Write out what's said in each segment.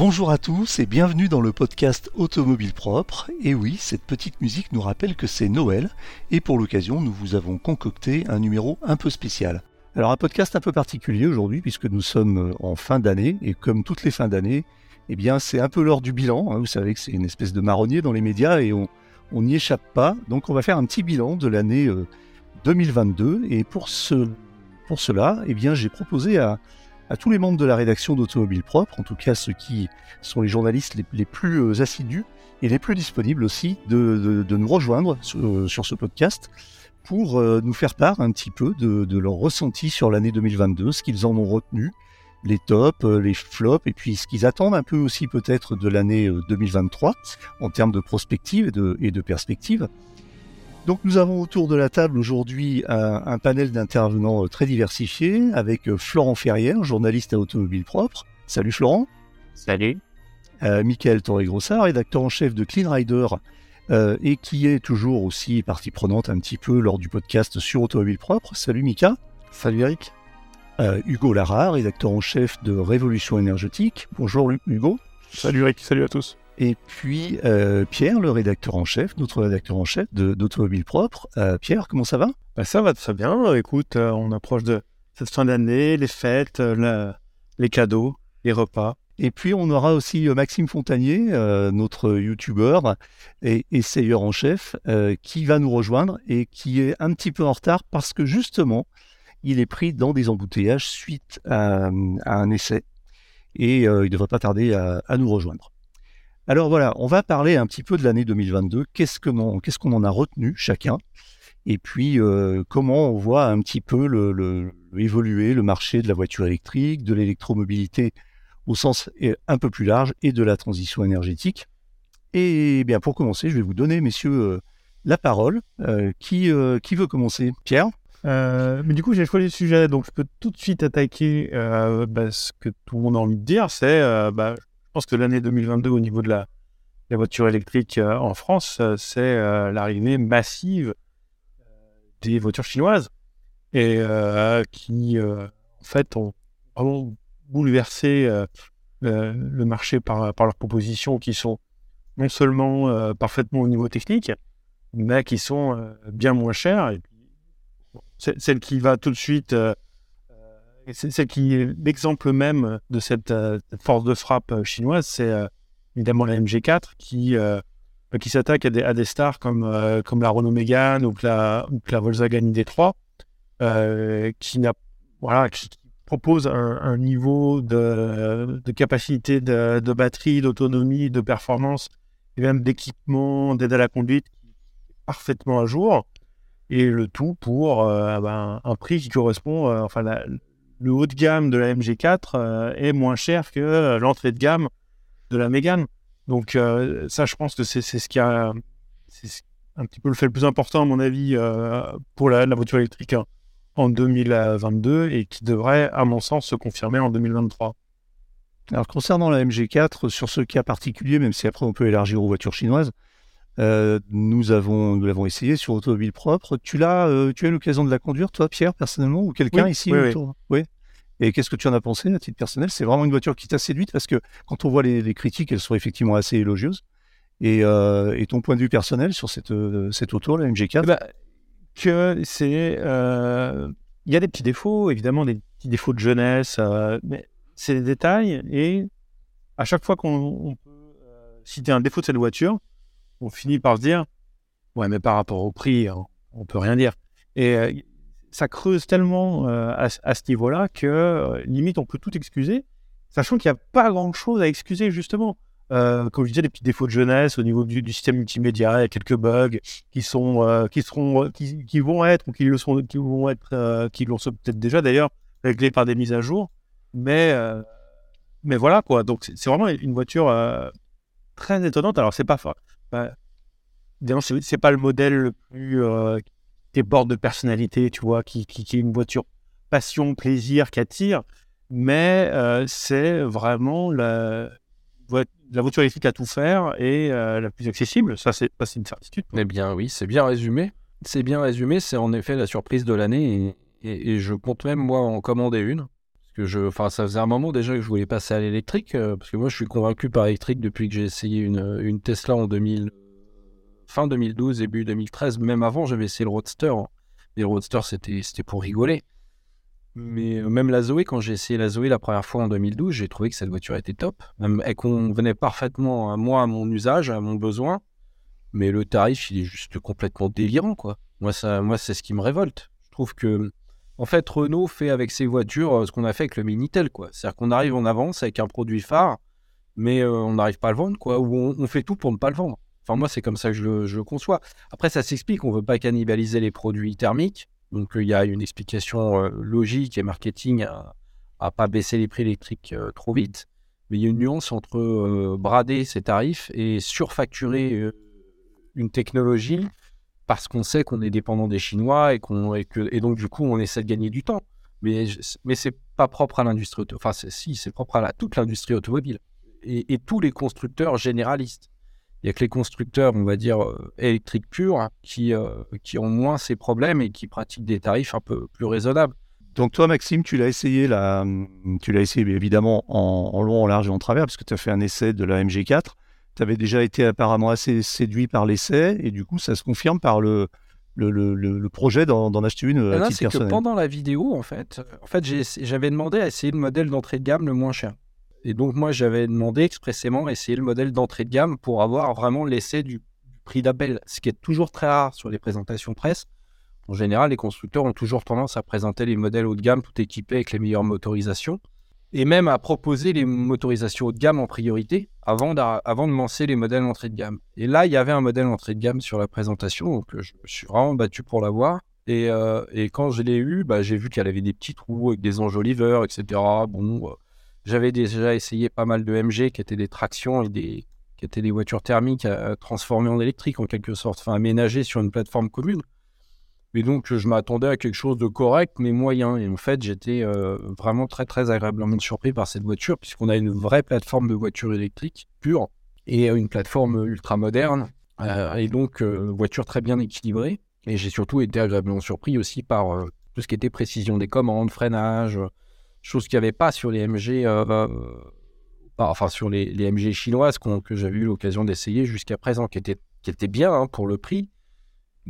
Bonjour à tous et bienvenue dans le podcast Automobile Propre. Et oui, cette petite musique nous rappelle que c'est Noël et pour l'occasion, nous vous avons concocté un numéro un peu spécial. Alors un podcast un peu particulier aujourd'hui puisque nous sommes en fin d'année et comme toutes les fins d'année, eh bien c'est un peu l'heure du bilan. Hein. Vous savez que c'est une espèce de marronnier dans les médias et on n'y échappe pas. Donc on va faire un petit bilan de l'année 2022 euh, et pour, ce, pour cela, eh bien j'ai proposé à à tous les membres de la rédaction d'Automobile Propre, en tout cas ceux qui sont les journalistes les, plus euh, assidus et les plus disponibles aussi, de, nous rejoindre sur, ce podcast pour euh, nous faire part un petit peu de, leur ressenti sur l'année 2022, ce qu'ils en ont retenu, les tops, euh, les flops, et puis ce qu'ils attendent un peu aussi peut-être de l'année 2023 en termes de prospective et de, et de perspective. Donc nous avons autour de la table aujourd'hui un, panel d'intervenants euh, très diversifiés avec euh, Florent Ferrière, journaliste à Automobile Propre. Salut Florent. Salut. Euh, Michael Torre-Grossard, rédacteur en chef de Clean Rider et qui est toujours aussi partie prenante un petit peu lors du podcast sur Automobile Propre. Salut Mika. Salut Eric. Hugo Lara, rédacteur en chef de Révolution énergétique. Bonjour Hugo. Salut Eric, salut à tous. Et puis euh, Pierre, le rédacteur en chef, notre rédacteur en chef d'Automobile Propre. Euh, Pierre, comment ça va? Bah, Ça va très bien. Écoute, euh, on approche de cette fin d'année, les fêtes, les cadeaux, les repas. Et puis on aura aussi Maxime Fontanier, notre youtubeur et essayeur en chef, qui va nous rejoindre et qui est un petit peu en retard parce que justement, il est pris dans des embouteillages suite à, un essai et il ne devrait pas tarder à nous rejoindre. Alors voilà, on va parler un petit peu de l'année 2022. Qu'est-ce qu'on en a retenu chacun? Et puis euh, comment on voit un petit peu évoluer le marché de la voiture électrique, de l'électromobilité au sens euh, un peu plus large et de la transition énergétique? Et bien pour commencer, je vais vous donner, messieurs, euh, la parole. qui, qui veut commencer? Pierre? Mais du coup, j'ai choisi le sujet, donc je peux tout de suite attaquer bah, ce que tout le monde a envie de dire, c'est bah, pense que l'année 2022, au niveau de la, voiture électrique euh, en France, euh, c'est euh, l'arrivée massive des voitures chinoises et qui, en fait, ont vraiment bouleversé le marché par, leurs propositions qui sont non seulement parfaitement au niveau technique, mais qui sont bien moins chères. Et celle qui va tout de suite c'est qui l'exemple même de cette, euh, force de frappe euh, chinoise, c'est euh, évidemment la MG4 qui, qui s'attaque à des, stars comme, comme la Renault Mégane ou, la, Volkswagen ID3, qui, voilà, qui, propose un, niveau de, capacité de, batterie, d'autonomie, de performance et même d'équipement, d'aide à la conduite parfaitement à jour. Et le tout pour ben, un prix qui correspond, enfin, la, le haut de gamme de la MG4 euh, est moins cher que euh, l'entrée de gamme de la Mégane. Donc euh, ça, je pense que c'est ce qui a un petit peu le fait le plus important à mon avis pour la, voiture électrique hein, en 2022 et qui devrait, à mon sens, se confirmer en 2023. Alors concernant la MG4, sur ce cas particulier, même si après on peut élargir aux voitures chinoises, nous avons nous l'avons essayé sur automobile propre. Tu l'as, tu as eu l'occasion de la conduire, toi, Pierre, personnellement, ou quelqu'un ici autour oui. Et qu'est-ce que tu en as pensé à titre personnel? C'est vraiment une voiture qui t'a séduite parce que quand on voit les, critiques, elles sont effectivement assez élogieuses. Et, euh, ton point de vue personnel sur cette, euh, cette auto, la MG4 eh ben, Que c'est. Euh, il y a des petits défauts, évidemment, des petits défauts de jeunesse, mais c'est des détails. Et à chaque fois qu'on peut citer un défaut de cette voiture, on finit par se dire Ouais, mais par rapport au prix, on, on peut rien dire. Et ça creuse tellement euh, à, ce niveau-là que euh, limite on peut tout excuser, sachant qu'il n'y a pas grand-chose à excuser justement. Euh, comme je disais, des petits défauts de jeunesse au niveau du, système multimédia, il y a quelques bugs qui sont, qui seront, qui, vont être ou qui le sont, qui vont être, qui l'ont peut-être déjà d'ailleurs réglés par des mises à jour. Mais, mais voilà quoi. Donc c'est vraiment une voiture très étonnante. Alors c'est pas, bah, c'est pas le modèle le plus des bords de personnalité, tu vois, qui, qui, est une voiture passion, plaisir, qui attire. Mais euh, c'est vraiment la, voiture électrique à tout faire et euh, la plus accessible. Ça, c'est une certitude. Eh bien, oui, c'est bien résumé. C'est bien résumé. C'est en effet la surprise de l'année et, et, je compte même, moi, en commander une. Que je, enfin, ça faisait un moment déjà que je voulais passer à l'électrique, euh, parce que moi, je suis convaincu par l'électrique depuis que j'ai essayé une, Tesla en 2000, fin 2012, début 2013. Même avant, j'avais essayé le Roadster. Hein. Et le Roadster, c'était, pour rigoler. Mais euh, même la Zoé, quand j'ai essayé la Zoé la première fois en 2012, j'ai trouvé que cette voiture était top. Elle convenait parfaitement à moi, à mon usage, à mon besoin. Mais le tarif, il est juste complètement délirant, quoi. Moi, moi c'est ce qui me révolte. Je trouve que en fait, Renault fait avec ses voitures euh, ce qu'on a fait avec le Minitel, quoi. C'est-à-dire qu'on arrive en avance avec un produit phare, mais euh, on n'arrive pas à le vendre, quoi. Ou on, fait tout pour ne pas le vendre. Enfin, moi, c'est comme ça que je le, conçois. Après, ça s'explique. On veut pas cannibaliser les produits thermiques. Donc, il y a une explication euh, logique et marketing à, à pas baisser les prix électriques trop vite. Mais il y a une nuance entre brader ses tarifs et surfacturer une technologie parce qu'on sait qu'on est dépendant des Chinois et, qu'on, et, et donc du coup on essaie de gagner du temps. Mais, mais c'est pas propre à l'industrie automobile. Enfin, si, c'est propre à toute l'industrie automobile et, tous les constructeurs généralistes. Il n'y a que les constructeurs, on va dire, euh, électriques purs qui, euh, qui ont moins ces problèmes et qui pratiquent des tarifs un peu plus raisonnables. Donc toi, Maxime, tu l'as essayé, là, tu l'as essayé évidemment en, en, long, en large et en travers, parce que tu as fait un essai de la MG4 tu avais déjà été apparemment assez séduit par l'essai, et du coup, ça se confirme par le, le, le, le projet d'en acheter une à titre personnel. Que pendant la vidéo, en fait, en fait j'avais demandé à essayer le modèle d'entrée de gamme le moins cher. Et donc, moi, j'avais demandé expressément à essayer le modèle d'entrée de gamme pour avoir vraiment l'essai du prix d'appel, ce qui est toujours très rare sur les présentations presse. En général, les constructeurs ont toujours tendance à présenter les modèles haut de gamme tout équipés avec les meilleures motorisations et même à proposer les motorisations haut de gamme en priorité avant, avant de lancer les modèles entrée de gamme. Et là, il y avait un modèle entrée de gamme sur la présentation, donc euh, je me suis vraiment battu pour l'avoir. Et, euh, et quand je l'ai eu, bah, j'ai vu qu'elle avait des petits trous avec des enjoliveurs, etc. Bon, euh, j'avais déjà essayé pas mal de MG qui étaient des tractions et des, qui étaient des voitures thermiques transformées en électrique en quelque sorte, enfin aménagées sur une plateforme commune. Et donc, je m'attendais à quelque chose de correct, mais moyen. Et en fait, j'étais euh, vraiment très, très agréablement surpris par cette voiture, puisqu'on a une vraie plateforme de voiture électrique pure et une plateforme ultra moderne. Euh, et donc, euh, voiture très bien équilibrée. Et j'ai surtout été agréablement surpris aussi par tout ce qui était précision des commandes, freinage, chose qu'il n'y avait pas sur les MG, enfin sur les MG chinoises que j'avais eu l'occasion d'essayer jusqu'à présent, qui étaient, qui étaient bien hein, pour le prix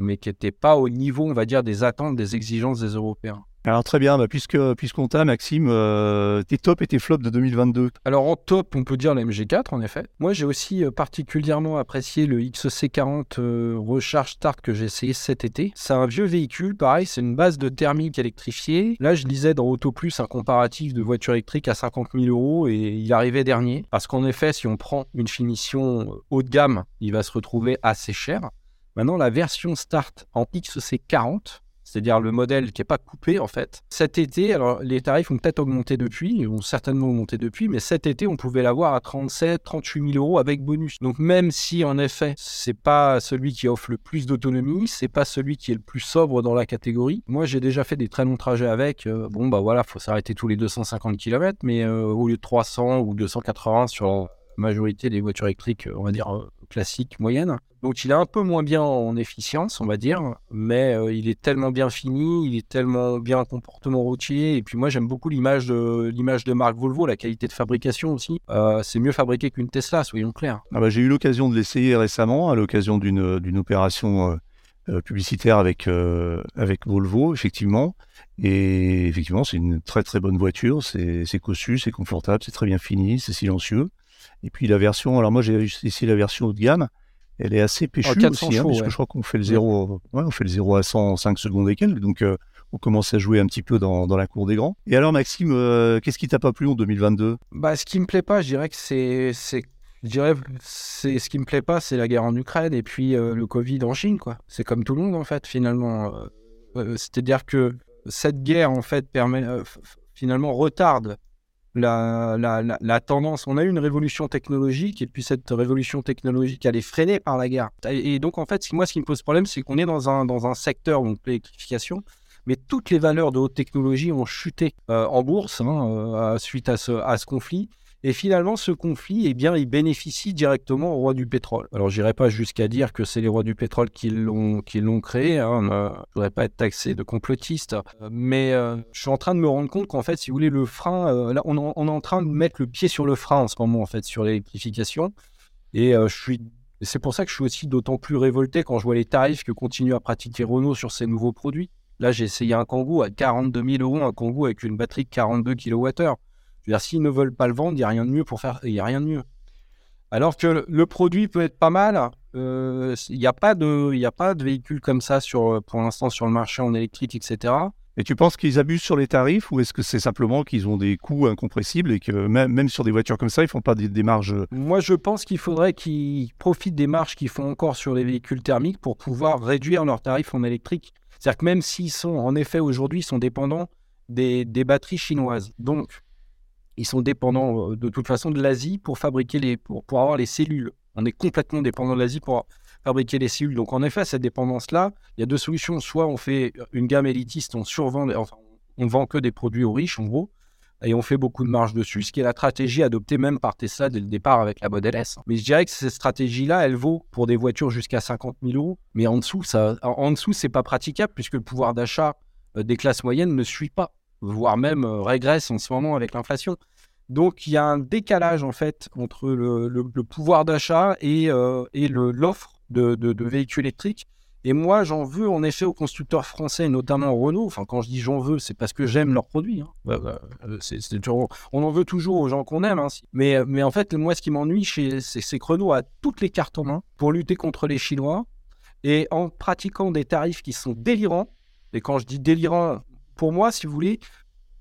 mais qui n'était pas au niveau, on va dire, des attentes, des exigences des Européens. Alors très bien, bah, puisque puisqu'on t'a, Maxime, euh, tes tops et tes flops de 2022. Alors en top, on peut dire la MG4 en effet. Moi j'ai aussi euh, particulièrement apprécié le XC40 euh, Recharge Start que j'ai essayé cet été. C'est un vieux véhicule, pareil, c'est une base de thermique électrifiée. Là je lisais dans Auto Plus un comparatif de voiture électrique à 50 000 euros et il arrivait dernier. Parce qu'en effet, si on prend une finition haut de gamme, il va se retrouver assez cher. Maintenant, la version Start en XC40, c'est-à-dire le modèle qui n'est pas coupé en fait. Cet été, alors les tarifs ont peut-être augmenté depuis, ont certainement augmenté depuis, mais cet été, on pouvait l'avoir à 37, 38 000 euros avec bonus. Donc même si en effet, c'est pas celui qui offre le plus d'autonomie, c'est pas celui qui est le plus sobre dans la catégorie. Moi, j'ai déjà fait des très longs trajets avec. Euh, bon, bah voilà, faut s'arrêter tous les 250 km, mais euh, au lieu de 300 ou 280 sur la majorité des voitures électriques, on va dire classiques, moyennes, donc il est un peu moins bien en efficience, on va dire, mais euh, il est tellement bien fini, il est tellement bien en comportement routier. Et puis moi j'aime beaucoup l'image de l'image de marque Volvo, la qualité de fabrication aussi. Euh, c'est mieux fabriqué qu'une Tesla, soyons clairs. Ah bah, j'ai eu l'occasion de l'essayer récemment à l'occasion d'une d'une opération euh, publicitaire avec avec Volvo, effectivement. Et effectivement, c'est une très très bonne voiture. C'est cossu, c'est confortable, c'est très bien fini, c'est silencieux. Et puis la version, alors moi j'ai essayé la version haut de gamme elle est assez péchue aussi, hein, parce que je crois qu'on fait le 0, ouais, on fait le 0 à 105 secondes et quelques, donc euh, on commence à jouer un petit peu dans, dans la cour des grands. Et alors Maxime, euh, qu'est-ce qui t'a pas plu en 2022 Bah ce qui me plaît pas, je dirais que c'est je dirais c'est ce qui me plaît pas, c'est la guerre en Ukraine et puis euh, le Covid en Chine quoi. C'est comme tout le monde en fait finalement. C'est-à-dire que cette guerre en fait permet finalement retarde la, tendance. On a eu une révolution technologique et puis cette révolution technologique, elle est freinée par la guerre. Et, donc, en fait, moi, ce qui me pose problème, c'est qu'on est dans un, secteur, donc l'électrification, mais toutes les valeurs de haute technologie ont chuté euh, en bourse hein, euh, suite à ce conflit. Et finalement, ce conflit, eh bien, il bénéficie directement aux rois du pétrole. Alors, j'irai pas jusqu'à dire que c'est les rois du pétrole qui l'ont qui l'ont créé. Hein. Je ne voudrais pas être taxé de complotiste, mais euh, je suis en train de me rendre compte qu'en fait, si vous voulez, le frein, euh, là, on, est en train de mettre le pied sur le frein en ce moment, en fait, sur l'électrification. Et euh, je suis c'est pour ça que je suis aussi d'autant plus révolté quand je vois les tarifs que continue à pratiquer Renault sur ces nouveaux produits. Là, j'ai essayé un Kangoo à 42 000 euros, un Kangoo avec une batterie de 42 kWh dire, s'ils ne veulent pas le vendre, il n'y a rien de mieux pour faire. Il y a rien de mieux. Alors que le produit peut être pas mal. Euh, il n'y a pas de, il a pas de véhicule comme ça sur, pour l'instant sur le marché en électrique, etc. Et tu penses qu'ils abusent sur les tarifs ou est-ce que c'est simplement qu'ils ont des coûts incompressibles et que même, même sur des voitures comme ça, ils font pas des, marges? Moi, je pense qu'il faudrait qu'ils profitent des marges qu'ils font encore sur les véhicules thermiques pour pouvoir réduire leurs tarifs en électrique. C'est-à-dire que même s'ils sont, en effet, aujourd'hui, ils sont dépendants des, des batteries chinoises. Donc, ils sont dépendants euh, de toute façon de l'Asie pour fabriquer les, pour, pour avoir les cellules. On est complètement dépendant de l'Asie pour fabriquer les cellules. Donc en effet, cette dépendance-là, il y a deux solutions. Soit on fait une gamme élitiste, on survend, on vend que des produits aux riches, en gros, et on fait beaucoup de marge dessus, ce qui est la stratégie adoptée même par Tesla dès le départ avec la Model S. Mais je dirais que cette stratégie-là, elle vaut pour des voitures jusqu'à 50 000 euros, mais en dessous, ça, en dessous, c'est pas praticable puisque le pouvoir d'achat euh, des classes moyennes ne suit pas, voire même euh, régresse en ce moment avec l'inflation. Donc il y a un décalage en fait entre le, pouvoir d'achat et, euh, l'offre de, véhicules électriques. Et moi, j'en veux en effet aux constructeurs français, notamment Renault. Enfin, quand je dis j'en veux, c'est parce que j'aime leurs produits. Hein. Euh, on en veut toujours aux gens qu'on aime. Hein, mais, mais en fait, moi, ce qui m'ennuie, c'est que Renault a toutes les cartes en main pour lutter contre les Chinois et en pratiquant des tarifs qui sont délirants. Et quand je dis délirant, pour moi, si vous voulez,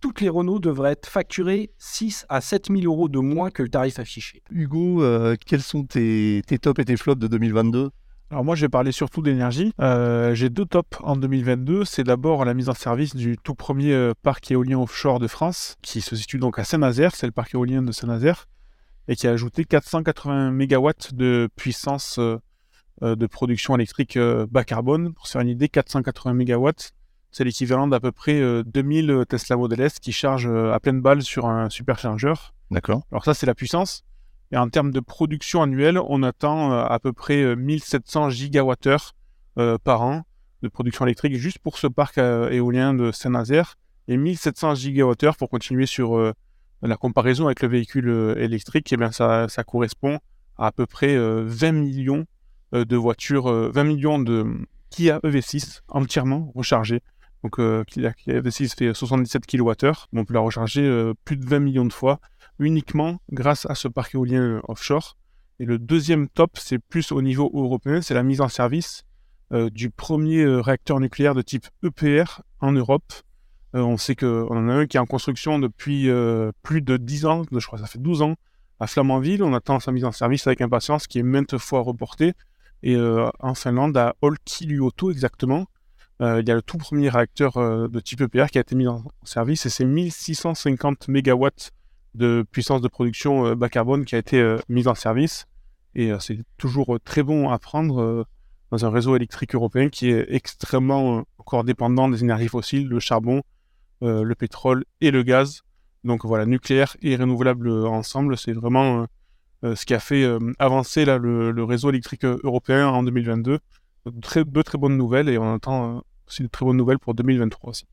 toutes les Renault devraient être facturées 6 à 7 000 euros de moins que le tarif affiché. Hugo, euh, quels sont tes, tops et tes flops de 2022 alors moi, je vais parler surtout d'énergie. Euh, j'ai deux tops en 2022. C'est d'abord la mise en service du tout premier euh, parc éolien offshore de France, qui se situe donc à Saint-Nazaire. C'est le parc éolien de Saint-Nazaire et qui a ajouté 480 MW de puissance de production électrique bas carbone. Pour se faire une idée, 480 MW, c'est l'équivalent d'à peu près 2000 euh, Tesla Model S qui chargent euh, à pleine balle sur un superchargeur. D'accord. Alors ça, c'est la puissance. Et en termes de production annuelle, on attend euh, à peu près 1700 gigawattheures par an de production électrique juste pour ce parc éolien de Saint-Nazaire et 1700 gigawattheures pour continuer sur la comparaison avec le véhicule électrique. Et eh bien ça, ça correspond à à peu près 20 millions de voitures, 20 millions de Kia EV6 entièrement rechargés donc, euh, V6 fait 77 kWh. On peut la recharger euh, plus de 20 millions de fois uniquement grâce à ce parc éolien euh, offshore. Et le deuxième top, c'est plus au niveau européen, c'est la mise en service du premier réacteur nucléaire de type EPR en Europe. on sait qu'on en a un qui est en construction depuis plus de 10 ans, je crois que ça fait 12 ans, à Flamanville. On attend sa mise en service avec impatience, qui est maintes fois reportée. Et en Finlande, à Olkiluoto exactement, il y a le tout premier réacteur euh, de type EPR qui a été mis en service et c'est 1650 MW de puissance de production euh, bas carbone qui a été mise en service. Et c'est toujours très bon à prendre dans un réseau électrique européen qui est extrêmement encore dépendant des énergies fossiles, le charbon, le pétrole et le gaz. Donc voilà, nucléaire et renouvelable ensemble, c'est vraiment ce qui a fait avancer là, le, réseau électrique européen en 2022. Très, deux très bonnes nouvelles et on attend c'est une très bonne nouvelle pour 2023 aussi.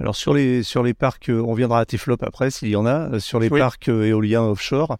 Alors sur les, sur les parcs, euh, on viendra à tes flops après s'il y en a, euh, sur les parcs euh, éoliens offshore,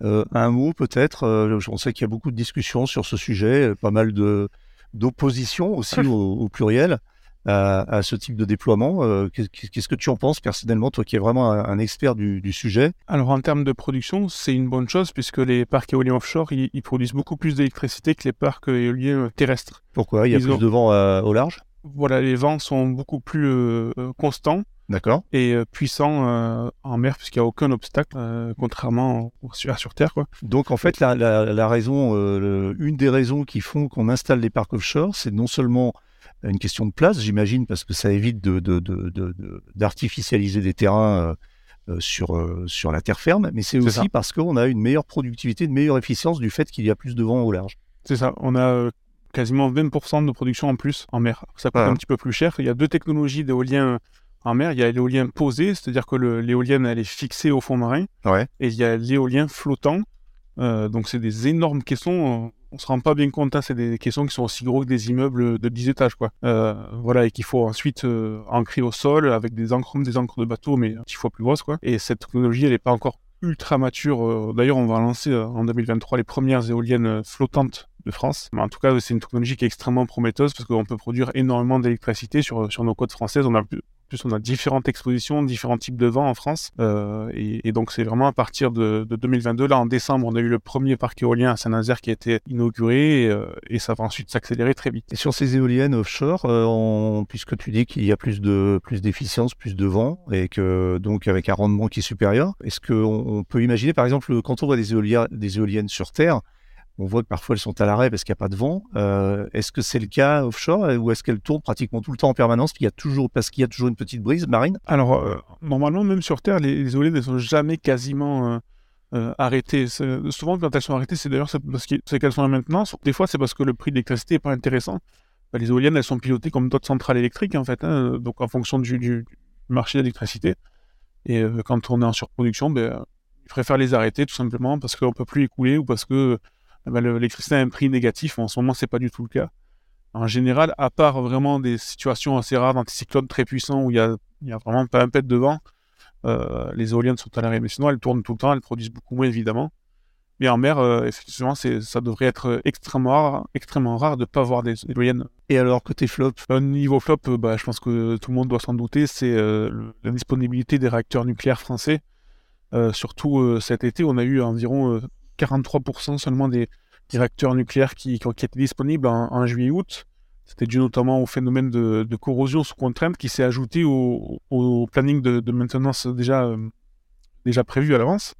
un mot peut-être, on sait qu'il y a beaucoup de discussions sur ce sujet, pas mal de, d'opposition aussi au, pluriel à, ce type de déploiement. qu'est-ce que tu en penses personnellement, toi qui es vraiment un, expert du, sujet? Alors en termes de production, c'est une bonne chose puisque les parcs éoliens offshore, ils, produisent beaucoup plus d'électricité que les parcs éoliens terrestres. Pourquoi? Il y a plus de vent au large? Voilà, les vents sont beaucoup plus euh, euh, constants. D'accord. Et euh, puissants en mer, puisqu'il n'y a aucun obstacle, contrairement à sur Terre. Quoi. Donc, en fait, la, raison, une des raisons qui font qu'on installe les parcs offshore, c'est non seulement une question de place, j'imagine, parce que ça évite d'artificialiser de, des terrains sur, sur la terre ferme, mais c'est aussi parce qu'on a une meilleure productivité, une meilleure efficience du fait qu'il y a plus de vent au large. C'est ça. On a quasiment 20% de production en plus en mer. Ça coûte un petit peu plus cher. Il y a deux technologies d'éolien En mer, il y a l'éolien posé, c'est-à-dire que l'éolienne, elle est fixée au fond marin. Ouais. Et il y a l'éolien flottant. Euh, donc, c'est des énormes caissons. On se rend pas bien compte, hein, c'est des caissons qui sont aussi gros que des immeubles de 10 étages, quoi. Euh, voilà, et qu'il faut ensuite euh, ancrer au sol avec des encres, des encres de bateau, mais 10 fois plus grosses, quoi. Et cette technologie, elle n'est pas encore ultra mature. D'ailleurs, on va lancer en 2023 les premières éoliennes flottantes de France. En tout cas, c'est une technologie qui est extrêmement prometteuse parce qu'on peut produire énormément d'électricité sur, nos côtes françaises. On a plus, on a différentes expositions, différents types de vents en France. Euh, et, donc, c'est vraiment à partir de, de, 2022. Là, en décembre, on a eu le premier parc éolien à Saint-Nazaire qui a été inauguré et, euh, et ça va ensuite s'accélérer très vite. Et sur ces éoliennes offshore, euh, puisque tu dis qu'il y a plus de plus d'efficience, plus de vent et que donc avec un rendement qui est supérieur, est-ce qu'on on peut imaginer, par exemple, quand on voit des éoliennes sur Terre, on voit que parfois elles sont à l'arrêt parce qu'il n'y a pas de vent. Euh, est-ce que c'est le cas offshore ou est-ce qu'elles tournent pratiquement tout le temps en permanence parce qu'il y a toujours une petite brise marine? Alors, euh, normalement, même sur Terre, les, les éoliennes ne sont jamais quasiment euh, arrêtées. Souvent, quand elles sont arrêtées, c'est d'ailleurs parce qu'elles sont en maintenance. Des fois, c'est parce que le prix de l'électricité n'est pas intéressant. Ben, les éoliennes, elles sont pilotées comme d'autres centrales électriques, en fait, hein, donc en fonction du, marché d'électricité. Et euh, quand on est en surproduction, ben, il préfère les arrêter tout simplement parce qu'on ne peut plus écouler ou parce que ben, l'électricité a un prix négatif. En ce moment, c'est pas du tout le cas. En général, à part vraiment des situations assez rares d'anticyclones très puissants où il y a, vraiment pas un pet de vent, euh, les éoliennes sont à l'arrêt. Mais sinon, elles tournent tout le temps, elles produisent beaucoup moins évidemment. Mais en mer, euh, effectivement, ça devrait être extrêmement rare, extrêmement rare de ne pas voir des éoliennes. Et alors, côté flop Au niveau flop, bah, je pense que tout le monde doit s'en douter, c'est euh, la disponibilité des réacteurs nucléaires français. Euh, surtout cet été, on a eu environ 43% seulement des, des, réacteurs nucléaires qui, qui, étaient disponibles en, juillet-août. C'était dû notamment au phénomène de, corrosion sous contrainte qui s'est ajouté au, planning de, maintenance déjà, euh, déjà prévu à l'avance.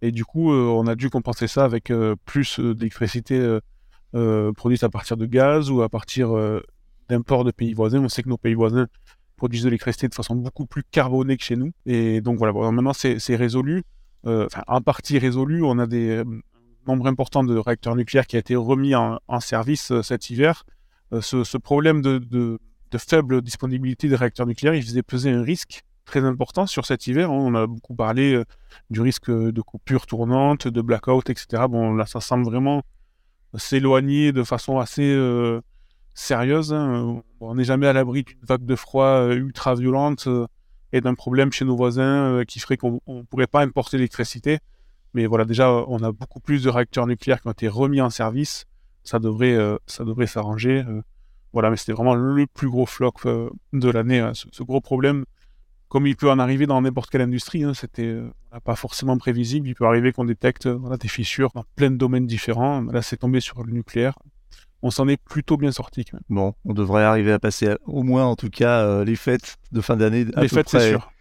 Et du coup, euh, on a dû compenser ça avec euh, plus d'électricité produite à partir de gaz ou à partir d'imports de pays voisins. On sait que nos pays voisins produisent de l'électricité de façon beaucoup plus carbonée que chez nous. Et donc voilà, bon, maintenant c'est résolu. Enfin, en partie résolu. On a des nombres importants de réacteurs nucléaires qui a été remis en, service cet hiver. Ce, problème de, faible disponibilité des réacteurs nucléaires, il faisait peser un risque très important sur cet hiver. On a beaucoup parlé euh, du risque de coupure tournante, de blackout, etc. Bon, là, ça semble vraiment s'éloigner de façon assez euh, sérieuse. Hein. On n'est jamais à l'abri d'une vague de froid euh, ultra violente et d'un problème chez nos voisins euh, qui ferait qu'on ne pourrait pas importer l'électricité. Mais voilà, déjà, on a beaucoup plus de réacteurs nucléaires qui ont été remis en service. Ça devrait, euh, ça devrait s'arranger. euh. voilà, mais c'était vraiment le plus gros flop de l'année, hein, ce, gros problème. Comme il peut en arriver dans n'importe quelle industrie, hein, c'était pas forcément prévisible. Il peut arriver qu'on détecte des fissures dans plein de domaines différents. Là, c'est tombé sur le nucléaire. On s'en est plutôt bien sorti. Quand même. Bon, on devrait arriver à passer à, au moins, en tout cas, euh, les fêtes de fin d'année. Les fêtes, c'est sûr.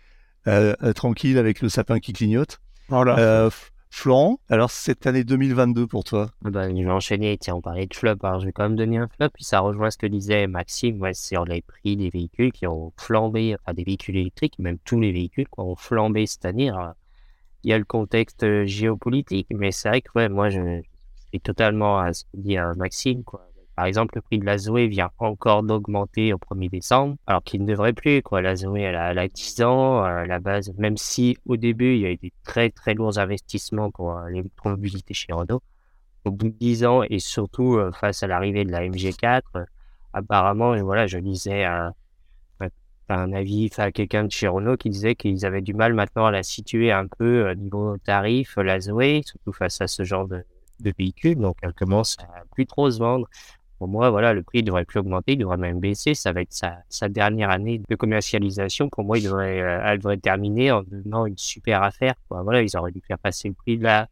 Euh, tranquille avec le sapin qui clignote. Voilà. Euh, Florent, alors cette année 2022 pour toi? Bah, Je vais enchaîner, tiens, on parlait de flop, alors je vais quand même donner un flop, puis ça rejoint ce que disait Maxime, ouais, sur les prix des véhicules qui ont flambé, enfin des véhicules électriques, même tous les véhicules qui ont flambé cette année. Alors, il y a le contexte géopolitique, mais c'est vrai que ouais, moi je, je suis totalement à ce que dit Maxime. Quoi. Par exemple, le prix de la Zoé vient encore d'augmenter au 1er décembre, alors qu'il ne devrait plus. La Zoé, elle a, elle a 10 ans, à la base, même si au début, il y a eu des très très lourds investissements pour euh, l'électromobilité chez Renault. Au bout de 10 ans, et surtout euh, face à l'arrivée de la MG4, euh, apparemment, voilà, je lisais un, avis à quelqu'un de chez Renault qui disait qu'ils avaient du mal maintenant à la situer un peu au niveau tarif, la Zoé, surtout face à ce genre de, de véhicule. Donc, elle commence à plus trop se vendre pour moi, voilà, le prix ne devrait plus augmenter, il devrait même baisser. Ça va être sa, sa dernière année de commercialisation. Pour moi, il devrait, euh, elle devrait terminer en devenant une super affaire. Quoi. Voilà, ils auraient dû faire passer le prix là.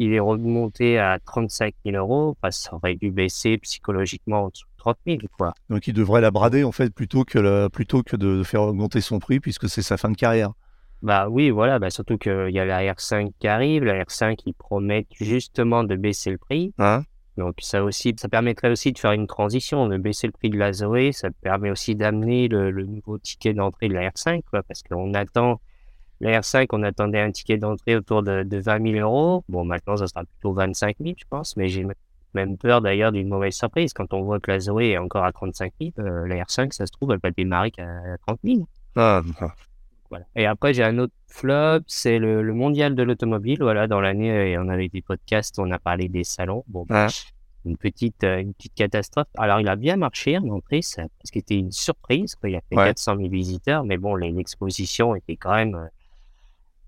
Il est remonté à 35 000 euros. Enfin, ça aurait dû baisser psychologiquement en dessous de 30 000. Quoi. Donc, il devrait la brader en fait plutôt que, plutôt que de faire augmenter son prix puisque c'est sa fin de carrière. Bah oui, voilà, bah surtout qu'il y a la R5 qui arrive, la R5 qui promet justement de baisser le prix. Hein? Donc ça aussi, ça permettrait aussi de faire une transition, de baisser le prix de la Zoé, ça permet aussi d'amener le, nouveau ticket d'entrée de la R5, quoi, parce qu'on attend la R5, on attendait un ticket d'entrée autour de, de 20 000 euros. Bon, maintenant ça sera plutôt 25 000, je pense, mais j'ai même peur d'ailleurs d'une mauvaise surprise quand on voit que la Zoé est encore à 35 000. Euh, la R5, ça se trouve, elle va démarrer qu'à 30 000. Ah, ah. Voilà. Et après, j'ai un autre flop, c'est le, le mondial de l'automobile. Voilà, dans l'année, euh, on avait des podcasts, on a parlé des salons. Bon, Ah. une petite, euh, une petite catastrophe. Alors, il a bien marché en entrée, ça, parce que c'était une surprise. Quoi. Il a fait Ouais. 400 000 visiteurs, mais bon, l'exposition était quand même euh,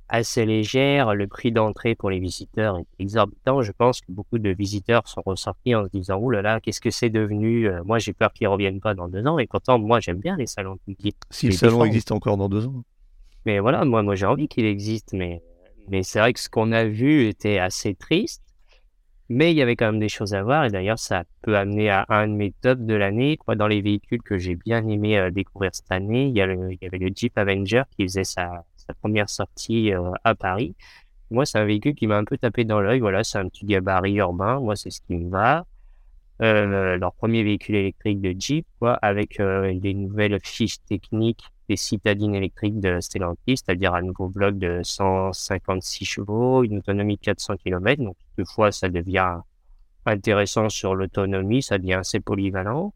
assez légère. Le prix d'entrée pour les visiteurs est exorbitant. Je pense que beaucoup de visiteurs sont ressortis en se disant, ouh là là, qu'est-ce que c'est devenu Moi, j'ai peur qu'ils reviennent pas dans deux ans. Et pourtant, moi, j'aime bien les salons publics. Si le salon existe encore dans deux ans. Mais voilà, moi, moi j'ai envie qu'il existe, mais, mais c'est vrai que ce qu'on a vu était assez triste. Mais il y avait quand même des choses à voir, et d'ailleurs, ça peut amener à un de mes tops de l'année. Dans les véhicules que j'ai bien aimé euh, découvrir cette année, il y, a le- il y avait le Jeep Avenger qui faisait sa, sa première sortie euh, à Paris. Moi, c'est un véhicule qui m'a un peu tapé dans l'œil. Voilà, c'est un petit gabarit urbain. Moi, c'est ce qui me va. Euh, leur premier véhicule électrique de Jeep, quoi, avec euh, des nouvelles fiches techniques des citadines électriques de Stellantis, c'est-à-dire un nouveau bloc de 156 chevaux, une autonomie de 400 km. Donc, toutefois, ça devient intéressant sur l'autonomie, ça devient assez polyvalent.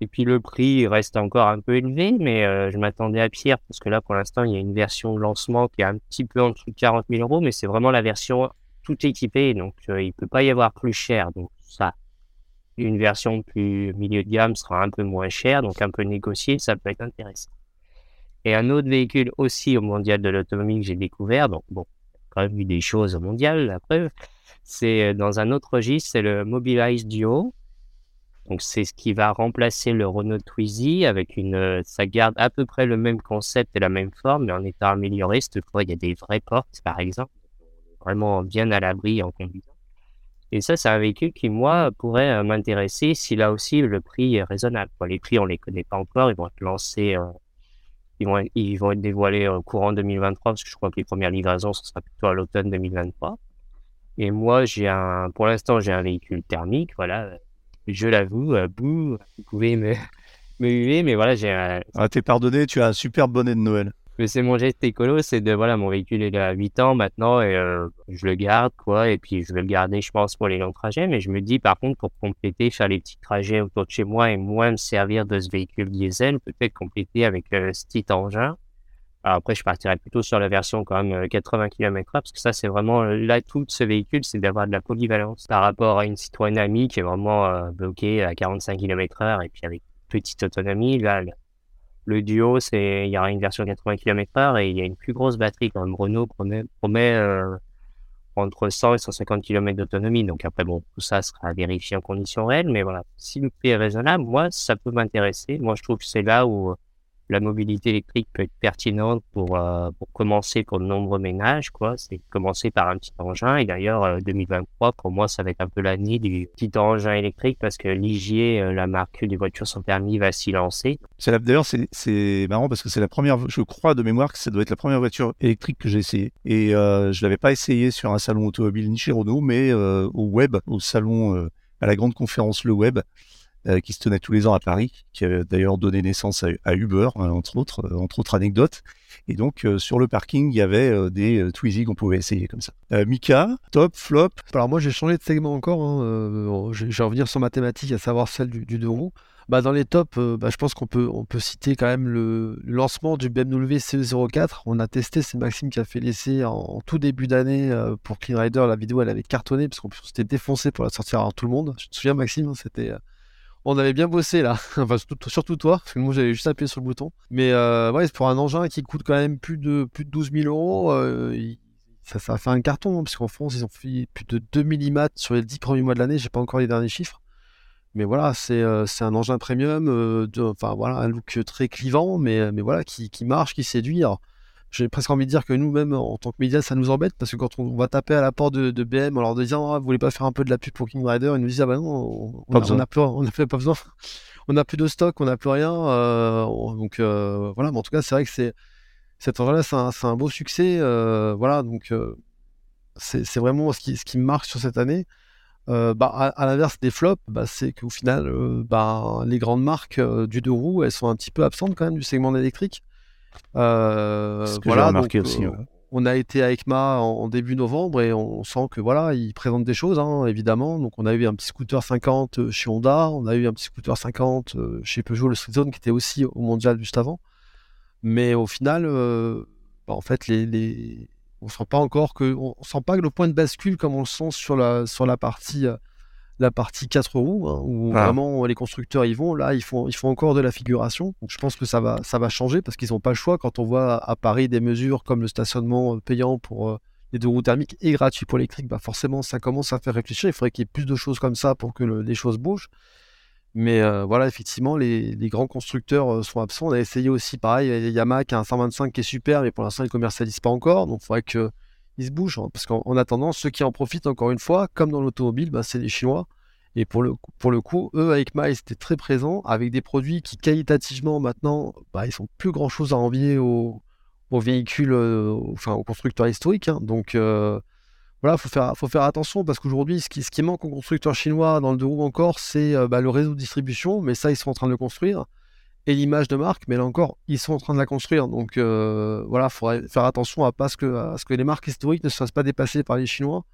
Et puis le prix reste encore un peu élevé, mais euh, je m'attendais à pire parce que là, pour l'instant, il y a une version de lancement qui est un petit peu en dessous de 40 000 euros, mais c'est vraiment la version tout équipée, donc euh, il peut pas y avoir plus cher. Donc ça, une version plus milieu de gamme sera un peu moins chère, donc un peu négociée, ça peut être intéressant. Et un autre véhicule aussi au mondial de l'automobile que j'ai découvert, donc bon, quand même eu des choses au mondial, la preuve, c'est euh, dans un autre registre, c'est le Mobilize Duo. Donc c'est ce qui va remplacer le Renault Twizy avec une, euh, ça garde à peu près le même concept et la même forme, mais en étant amélioré. Cette fois, il y a des vraies portes, par exemple, vraiment bien à l'abri en conduisant. Et ça, c'est un véhicule qui, moi, pourrait euh, m'intéresser si là aussi le prix est raisonnable. les prix, on les connaît pas encore, ils vont être lancés, euh, ils vont, ils vont être dévoilés au courant 2023, parce que je crois que les premières livraisons, ce sera plutôt à l'automne 2023. Et moi, j'ai un, pour l'instant, j'ai un véhicule thermique, voilà. Je l'avoue, euh, bouh, vous pouvez me, me huer, mais voilà, j'ai un, Ah, t'es pardonné, tu as un super bonnet de Noël. C'est mon geste écolo, c'est de, voilà, mon véhicule il a 8 ans maintenant et euh, je le garde, quoi, et puis je vais le garder, je pense, pour les longs trajets, mais je me dis, par contre, pour compléter, faire les petits trajets autour de chez moi et moins me servir de ce véhicule diesel, peut-être compléter avec euh, ce petit engin. Après, je partirais plutôt sur la version quand même euh, 80 km/h, parce que ça, c'est vraiment euh, l'atout de ce véhicule, c'est d'avoir de la polyvalence par rapport à une Citroën Ami qui est vraiment euh, bloquée à 45 km/h et puis avec petite autonomie. Là, le, duo, c'est il y aura une version 80 km/h et il y a une plus grosse batterie quand. Renault promet, euh, entre 100 et 150 km d'autonomie. Donc après, bon, tout ça sera vérifié en conditions réelles, mais voilà, si le prix est raisonnable, moi, ça peut m'intéresser. Moi, je trouve que c'est là où la mobilité électrique peut être pertinente pour, euh, pour commencer pour de nombreux ménages, quoi. C'est commencer par un petit engin. Et d'ailleurs, euh, 2023, pour moi, ça va être un peu l'année du petit engin électrique parce que Ligier, euh, la marque des voitures sans permis, va s'y lancer. D'ailleurs, c'est- marrant parce que c'est la première, je crois de mémoire que ça doit être la première voiture électrique que j'ai essayée. Et euh, je l'avais pas essayé sur un salon automobile ni chez Renault, mais euh, au web, au salon, euh, à la grande conférence Le Web, euh, qui se tenait tous les ans à Paris, qui a d'ailleurs donné naissance à, Uber, hein, entre autres, euh, entre autres anecdotes. Et donc euh, sur le parking, il y avait euh, des euh, qu'on pouvait essayer comme ça. Euh, Mika, top, flop. Alors moi j'ai changé de segment encore, hein, euh, je, vais revenir sur ma thématique, à savoir celle du, du roues. Bah, dans les tops, euh, bah, je pense qu'on peut, on peut citer quand même le, lancement du BMW CE04. On a testé, c'est Maxime qui a fait l'essai en, tout début d'année euh, pour Clean Rider. La vidéo elle avait cartonné parce qu'on s'était défoncé pour la sortir à tout le monde. Je te souviens Maxime, hein, c'était... on avait bien bossé là, enfin surtout, toi, parce que moi j'avais juste appuyé sur le bouton. Mais euh, ouais, c'est pour un engin qui coûte quand même plus de, plus de 12 000 euros. euh, ça, fait un carton, hein, parce France, ils ont fait plus de 2 millimètres sur les 10 premiers mois de l'année. J'ai pas encore les derniers chiffres. Mais voilà, c'est euh, un engin premium, euh, enfin voilà, un look très clivant, mais, voilà, qui, marche, qui séduit. J'ai presque envie de dire que nous-mêmes, en tant que médias, ça nous embête, parce que quand on va taper à la porte de, de BM en leur disant, ah, vous voulez pas faire un peu de la pub pour King Rider, ils nous disent, ah bah non, on, on Pas a, besoin. on a plus, on a plus- pas besoin. on n'a plus de stock, on n'a plus rien. euh, on- donc euh, voilà, mais en tout cas, c'est vrai que c'est cet engin-là, c'est un, c'est un beau succès. euh, voilà, donc c'est c'est vraiment ce qui, ce qui me marque sur cette année. Euh, bah, à, à l'inverse des flops, bah, c'est qu'au final, euh, bah, les grandes marques euh, du deux roues, elles sont un petit peu absentes quand même du segment électrique. Euh, ce que voilà, j'ai remarqué donc, aussi. euh, ouais. on a été à ECMA en, en début novembre et on sent que voilà, ils présentent des choses, hein, évidemment. Donc on a eu un petit scooter 50 euh, chez Honda, on a eu un petit scooter 50 euh, chez Peugeot, le Street Zone, qui était aussi au mondial juste avant. Mais au final, bah, en fait, les, les... on sent pas encore que, on sent pas que le point de bascule comme on le sent sur la sur la partie la partie 4 roues, hein, où Ah. vraiment les constructeurs y vont. Là, ils font, ils font encore de la figuration. Donc, je pense que ça va, ça va changer parce qu'ils n'ont pas le choix. Quand on voit à Paris des mesures comme le stationnement euh, payant pour euh, les deux roues thermiques et gratuit pour l'électrique, bah forcément, ça commence à faire réfléchir. Il faudrait qu'il y ait plus de choses comme ça pour que le- les choses bougent. Mais euh, voilà, effectivement, les, les grands constructeurs euh, sont absents. On a essayé aussi, pareil, il Yamaha qui a un 125 qui est super, mais pour l'instant, ils ne commercialisent pas encore. Donc, il faudrait qu'ils se bougent. hein, parce qu'en en attendant, ceux qui en profitent, encore une fois, comme dans l'automobile, bah, c'est les Chinois. Et pour le, coup- pour le coup, eux, avec Miles, c'était très présent, avec des produits qui, qualitativement, maintenant, bah, ils sont plus grand-chose à envier aux, aux véhicules, euh, enfin, aux constructeurs historiques. hein. Donc, euh, voilà, faut faire, faut faire attention parce qu'aujourd'hui, ce qui, ce qui manque aux constructeurs chinois dans le deux roues encore, c'est euh, bah, le réseau de distribution. Mais ça, ils sont en train de le construire. Et l'image de marque, mais là encore, ils sont en train de la construire. Donc, euh, voilà, il faudrait faire attention à, pas ce que, les marques historiques ne se fassent pas dépasser par les Chinois.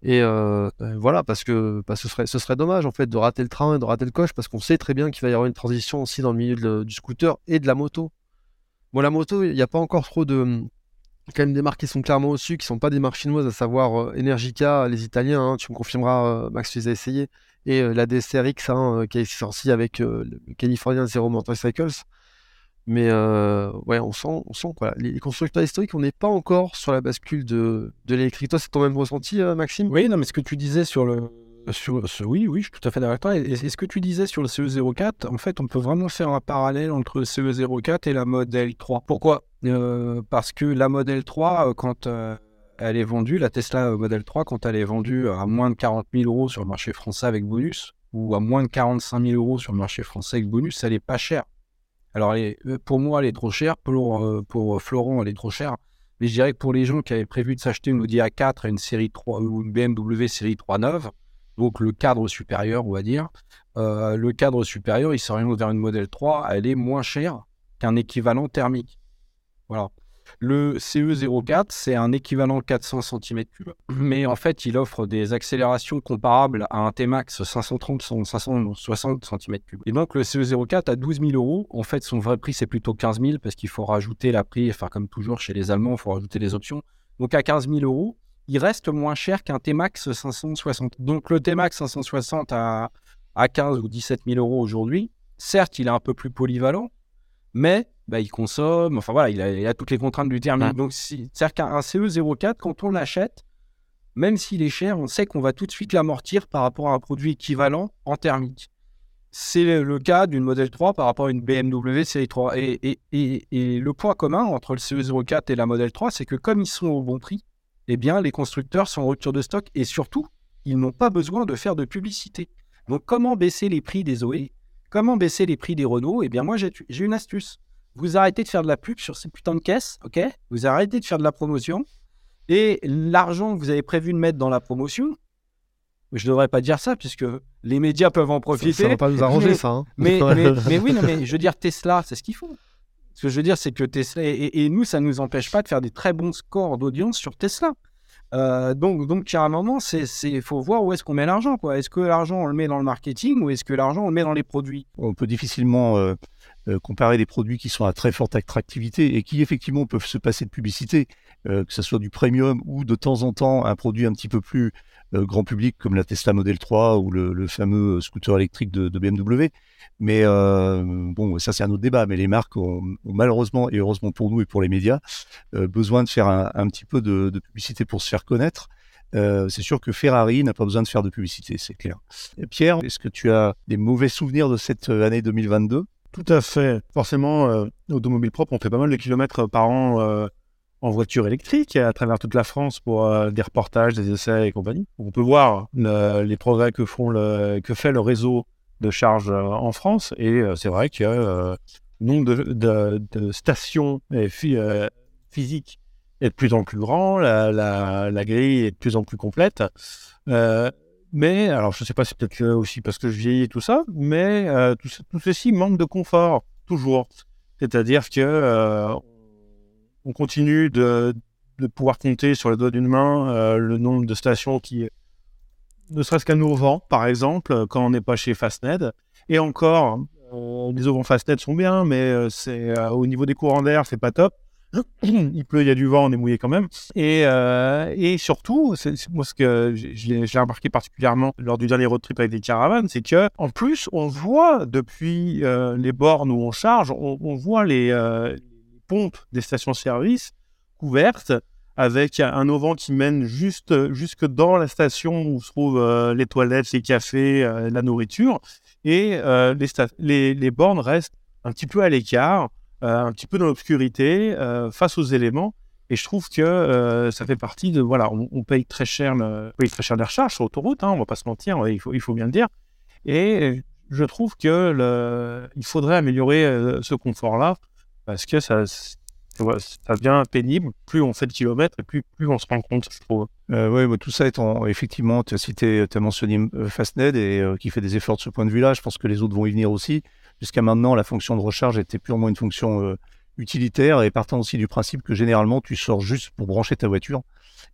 Et euh, voilà, parce que ce, serait, dommage en fait de rater le train et de rater le coche, parce qu'on sait très bien qu'il va y avoir une transition aussi dans le milieu du scooter et de la moto. Bon, la moto, il n'y a pas encore trop de. Quand même des marques qui sont clairement au-dessus, qui sont pas des marques chinoises, à savoir euh, Energica, les Italiens, hein, tu me confirmeras, euh, Max, tu les as essayés, et euh, la DSRX hein, qui est sortie avec le Californian Zero Motorcycles. Mais ouais, on sent, on sent quoi. Les, constructeurs historiques, on n'est pas encore sur la bascule de, de l'électrique. Toi, c'est ton même ressenti, Maxime? Oui, non, mais ce que tu disais sur le. Sur ce, oui, oui, je suis tout à fait d'accord. Et, ce que tu disais sur le CE04, en fait, on peut vraiment faire un parallèle entre le CE04 et la Model 3. Pourquoi? Euh, Parce que la Model 3, euh, quand euh, elle est vendue, la Tesla Model 3, quand elle est vendue à moins de 40 000 euros sur le marché français avec bonus, ou à moins de 45 000 euros sur le marché français avec bonus, elle est pas chère. Alors, euh, pour moi, elle est trop chère. Pour, euh, pour Florent, elle est trop chère. Mais je dirais que pour les gens qui avaient prévu de s'acheter une Audi A4 et une série 3 ou une BMW série 3 neuve, donc le cadre supérieur, on va dire, euh, le cadre supérieur, il s'oriente vers une modèle 3, elle est moins chère qu'un équivalent thermique. Voilà. Le CE04, c'est un équivalent 400 cm3, mais en fait, il offre des accélérations comparables à un T-Max 530 560 cm3. Et donc, le CE04 à 12 000 euros, en fait, son vrai prix, c'est plutôt 15 000 parce qu'il faut rajouter la prix, enfin, comme toujours chez les Allemands, il faut rajouter les options. Donc, à 15 000 euros, il reste moins cher qu'un T-Max 560. Donc, le T-Max 560 à, à 15 ou 17 000 euros aujourd'hui, certes, il est un peu plus polyvalent, mais bah, il consomme, enfin voilà, il a, il a toutes les contraintes du thermique. Ouais. Donc, si- c'est-à-dire qu'un CE04, quand on l'achète, même s'il est cher, on sait qu'on va tout de suite l'amortir par rapport à un produit équivalent en thermique. C'est le cas d'une Model 3 par rapport à une BMW série 3. Et, et- et- et le point commun entre le CE04 et la Model 3, c'est que comme ils sont au bon prix, eh bien, les constructeurs sont en rupture de stock et surtout, ils n'ont pas besoin de faire de publicité. Donc, comment baisser les prix des Zoé Comment baisser les prix des Renault? Eh bien, moi, j'ai une astuce. Vous arrêtez de faire de la pub sur ces putains de caisses, ok? Vous arrêtez de faire de la promotion. Et l'argent que vous avez prévu de mettre dans la promotion, je ne devrais pas dire ça, puisque les médias peuvent en profiter. ça va pas nous arranger, mais- ça. hein. Mais, mais, mais oui, non, mais je veux dire, Tesla, c'est ce qu'ils font. Ce que je veux dire, c'est que Tesla, et, nous, ça ne nous empêche pas de faire des très bons scores d'audience sur Tesla. Euh, donc, donc, à un moment, c'est, faut voir où est-ce qu'on met l'argent. Est-ce que l'argent, on le met dans le marketing ou est-ce que l'argent, on le met dans les produits? On peut difficilement euh, euh, comparer des produits qui sont à très forte attractivité et qui effectivement peuvent se passer de publicité, euh, que ce soit du premium ou de temps en temps un produit un petit peu plus euh, grand public comme la Tesla Model 3 ou le, fameux scooter électrique de, BMW. Mais bon, ça c'est un autre débat. Mais les marques ont, malheureusement et heureusement pour nous et pour les médias besoin de faire un, petit peu de, publicité pour se faire connaître. C'est sûr que Ferrari n'a pas besoin de faire de publicité, c'est clair. Et Pierre, est-ce que tu as des mauvais souvenirs de cette année 2022 Tout à fait. Forcément, euh, Automobile Propre, on fait pas mal de kilomètres par an euh, en voiture électrique à travers toute la France pour euh, des reportages, des essais et compagnie. On peut voir le- les progrès que, font que fait le réseau de charge euh, en France. Et euh, c'est vrai que euh, le nombre de, stations euh, phy- euh, physiques est de plus en plus grand, la, la- la grille est de plus en plus complète. Mais, alors je ne sais pas, c'est peut-être aussi parce que je vieillis et tout ça, mais euh, tout, ce- tout ceci manque de confort, toujours. C'est-à-dire que euh, on continue de, pouvoir compter sur les doigts d'une main euh, le nombre de stations qui, ne serait-ce qu'à nous vend, par exemple, quand on n'est pas chez Fastned. Et encore, les auvents Fastnet sont bien, mais c'est au niveau des courants d'air, c'est pas top. il pleut, il y a du vent, on est mouillé quand même. Et, euh, surtout, moi ce que j'ai- remarqué particulièrement lors du dernier road trip avec des caravanes, c'est que en plus on voit depuis euh, les bornes où on charge, on, voit les, euh, les pompes des stations-service couvertes avec un auvent qui mène juste jusque dans la station où se trouvent les toilettes, les cafés, la nourriture, et les, bornes restent un petit peu à l'écart, un petit peu dans l'obscurité, euh, face aux éléments. Et je trouve que euh, ça fait partie de voilà, on, paye très cher, le, paye très cher les recharges sur autoroute, hein, on va pas se mentir, il faut, il faut bien le dire. Et je trouve que le, il faudrait améliorer euh, ce confort-là parce que ça, ça devient pénible. Plus on fait de kilomètres et plus, plus on se rend compte, je trouve. Euh, bah, tout ça étant effectivement, tu as as mentionné euh, Fastned et euh, qui fait des efforts de ce point de vue-là. Je pense que les autres vont y venir aussi. Jusqu'à maintenant, la fonction de recharge était purement une fonction euh, utilitaire et partant aussi du principe que généralement tu sors juste pour brancher ta voiture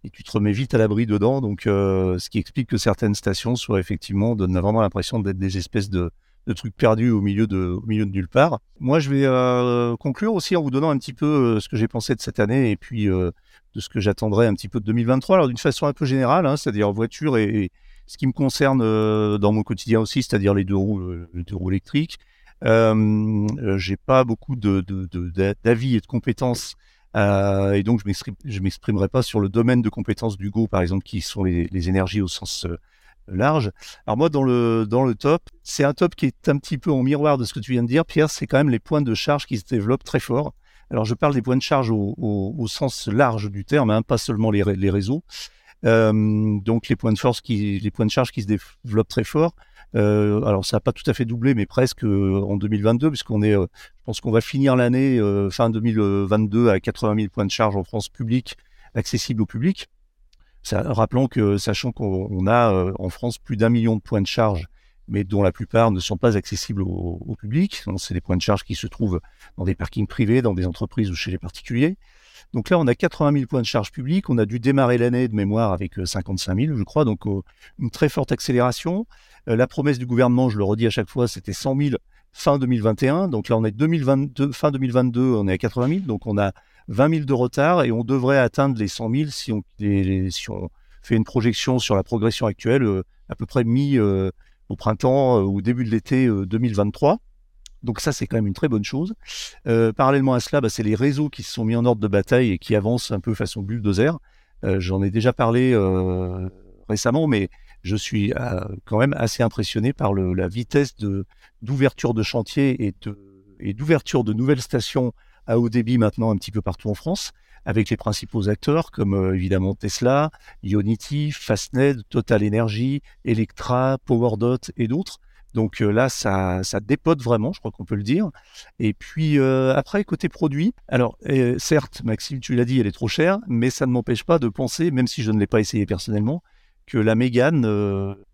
et tu te remets vite à l'abri dedans. Donc, euh, ce qui explique que certaines stations soient effectivement donnent vraiment l'impression d'être des espèces de, trucs perdus au milieu de, nulle part. Moi, je vais euh, conclure aussi en vous donnant un petit peu ce que j'ai pensé de cette année et puis de ce que j'attendrai un petit peu de 2023. Alors d'une façon un peu générale, hein, c'est-à-dire voiture et, et ce qui me concerne dans mon quotidien aussi, c'est-à-dire les deux roues, les deux roues électriques. Euh, j'ai pas beaucoup d'avis et de compétences euh, et donc je m'exprime- je m'exprimerai pas sur le domaine de compétences du Go, par exemple, qui sont les, énergies au sens euh, large. Alors moi, dans le dans le top, c'est un top qui est un petit peu en miroir de ce que tu viens de dire, Pierre. C'est quand même les points de charge qui se développent très fort. Alors, je parle des points de charge au, sens large du terme, hein, pas seulement les, ré- les réseaux. Donc, les points de force, les points de charge qui se développent très fort. Euh, alors, ça n'a pas tout à fait doublé, mais presque euh, en 2022, puisqu'on est, euh, je pense qu'on va finir l'année fin 2022 à 80 000 points de charge en France publique, accessibles au public. Rappelons que, sachant qu'on on a en France plus d'un million de points de charge, mais dont la plupart ne sont pas accessibles au, public. C'est des points de charge qui se trouvent dans des parkings privés, dans des entreprises ou chez les particuliers. Donc là, on a 80 000 points de charge publics. On a dû démarrer l'année de mémoire avec euh, 55 000, je crois. Donc, euh, une très forte accélération. Euh, la promesse du gouvernement, je le redis à chaque fois, c'était 100 000 fin 2021. Donc là, on est 2022, fin 2022, on est à 80 000. Donc, on a 20 000 de retard et on devrait atteindre les 100 000 si on, fait une projection sur la progression actuelle, euh, à peu près mi euh, au printemps euh, ou début de l'été euh, 2023. Donc ça, c'est quand même une très bonne chose. Euh, parallèlement à cela, bah, c'est les réseaux qui se sont mis en ordre de bataille et qui avancent un peu façon bulldozer. Euh, J'en ai déjà parlé euh, récemment, mais je suis euh, quand même assez impressionné par le, la vitesse de d'ouverture de chantier et de et d'ouverture de nouvelles stations à haut débit maintenant un petit peu partout en France, avec les principaux acteurs comme euh, évidemment Tesla, Ionity, Fastned, Total Energy, Electra, PowerDot et d'autres. Donc euh, là, ça, dépote vraiment, je crois qu'on peut le dire. Et puis euh, après, côté produit, alors euh, certes, Maxime, tu l'as dit, elle est trop chère, mais ça ne m'empêche pas de penser, même si je ne l'ai pas essayé personnellement, que la Mégane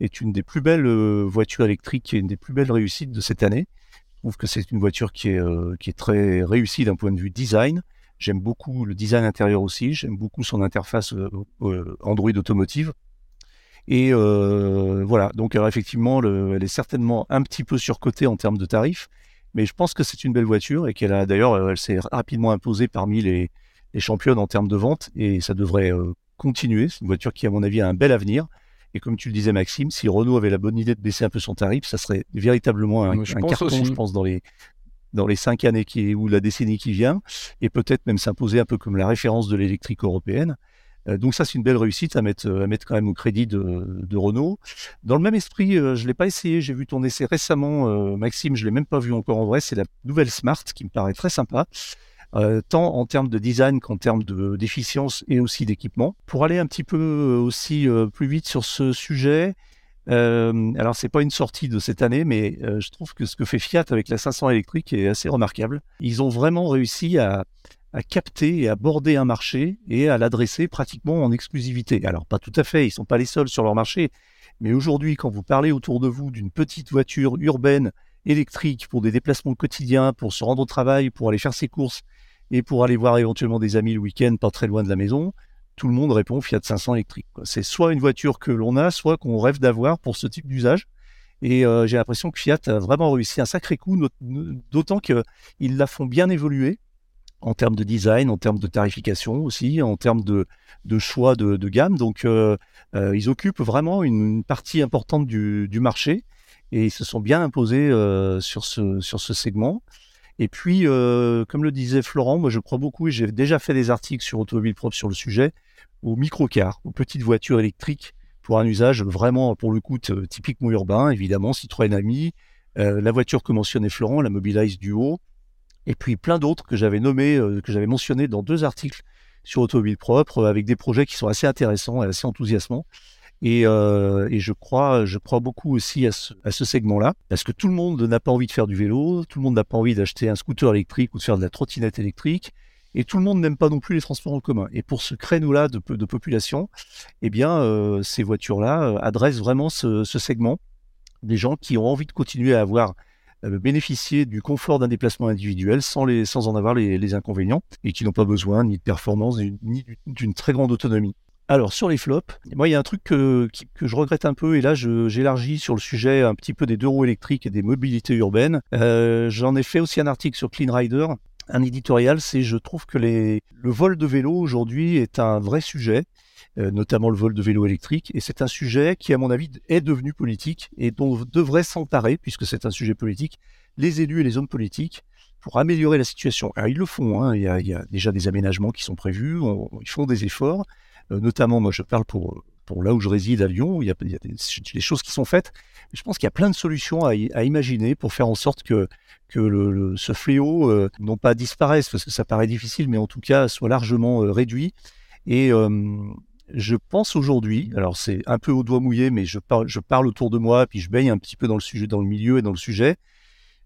est une des plus belles voitures électriques et une des plus belles réussites de cette année. Je trouve que c'est une voiture qui est, qui est très réussie d'un point de vue design. J'aime beaucoup le design intérieur aussi. J'aime beaucoup son interface Android automotive. Et euh, voilà, donc alors, effectivement, le, elle est certainement un petit peu surcotée en termes de tarifs, mais je pense que c'est une belle voiture et qu'elle a d'ailleurs, euh, elle s'est rapidement imposée parmi les, les championnes en termes de vente et ça devrait euh, continuer. C'est une voiture qui, à mon avis, a un bel avenir. Et comme tu le disais, Maxime, si Renault avait la bonne idée de baisser un peu son tarif, ça serait véritablement un, je carton, aussi. je pense, dans les dans les cinq années qui ou la décennie qui vient, et peut-être même s'imposer un peu comme la référence de l'électrique européenne. Euh, donc ça, c'est une belle réussite à mettre, à mettre quand même au crédit de, Renault. Dans le même esprit, euh, je l'ai pas essayé, j'ai vu ton essai récemment, euh, Maxime, je l'ai même pas vu encore en vrai, c'est la nouvelle Smart qui me paraît très sympa. Euh, tant en termes de design qu'en termes de- d'efficience et aussi d'équipement. Pour aller un petit peu euh, aussi euh, plus vite sur ce sujet, euh, alors c'est pas une sortie de cette année, mais euh, je trouve que ce que fait Fiat avec la 500 électrique est assez remarquable. Ils ont vraiment réussi à, à capter et à border un marché et à l'adresser pratiquement en exclusivité. Alors pas tout à fait, ils sont pas les seuls sur leur marché, mais aujourd'hui quand vous parlez autour de vous d'une petite voiture urbaine électrique pour des déplacements quotidiens, pour se rendre au travail, pour aller faire ses courses et pour aller voir éventuellement des amis le week-end pas très loin de la maison, tout le monde répond Fiat 500 électrique. C'est soit une voiture que l'on a, soit qu'on rêve d'avoir pour ce type d'usage. Et euh, j'ai l'impression que Fiat a vraiment réussi un sacré coup, d'autant qu'ils la font bien évoluer en termes de design, en termes de tarification aussi, en termes de, choix de, gamme. Donc, euh, euh, ils occupent vraiment une, partie importante du, marché et ils se sont bien imposés sur, ce, sur ce segment. Et puis, comme le disait Florent, moi je crois beaucoup, et j'ai déjà fait des articles sur Automobile Propre sur le sujet, aux microcars, aux petites voitures électriques pour un usage vraiment, pour le coup, typiquement urbain, évidemment, Citroën Ami, euh, la voiture que mentionnait Florent, la Mobilize Duo, et puis plein d'autres que j'avais nommés, euh, que j'avais mentionnés dans deux articles sur Automobile Propre, euh, avec des projets qui sont assez intéressants et assez enthousiasmants. Et, je crois, je crois beaucoup aussi à ce, segment-là, parce que tout le monde n'a pas envie de faire du vélo, tout le monde n'a pas envie d'acheter un scooter électrique ou de faire de la trottinette électrique. Et tout le monde n'aime pas non plus les transports en commun. Et pour ce créneau-là de, population, eh bien, euh, ces voitures-là euh, adressent vraiment ce, segment des gens qui ont envie de continuer à avoir euh, bénéficier du confort d'un déplacement individuel sans, les, sans en avoir les, inconvénients et qui n'ont pas besoin ni de performance ni d'une très grande autonomie. Alors sur les flops, moi il y a un truc que, que je regrette un peu et là j'élargis sur le sujet un petit peu des deux roues électriques et des mobilités urbaines. J'en ai fait aussi un article sur Clean Rider un éditorial, c'est je trouve que les, le vol de vélo aujourd'hui est un vrai sujet, euh, notamment le vol de vélo électrique, et c'est un sujet qui, à mon avis, est devenu politique et dont devrait s'emparer, puisque c'est un sujet politique, les élus et les hommes politiques pour améliorer la situation. Alors ils le font, hein, il, y a, déjà des aménagements qui sont prévus, ils font des efforts, euh, notamment moi je parle pour là où je réside à Lyon, il y a, des, choses qui sont faites. Je pense qu'il y a plein de solutions à, imaginer pour faire en sorte que, que ce fléau euh, non pas disparaisse, parce que ça paraît difficile, mais en tout cas soit largement euh, réduit. Et euh, je pense aujourd'hui, alors c'est un peu au doigt mouillé, mais je parle, je parle autour de moi, puis je baigne un petit peu dans le sujet, dans le milieu et dans le sujet.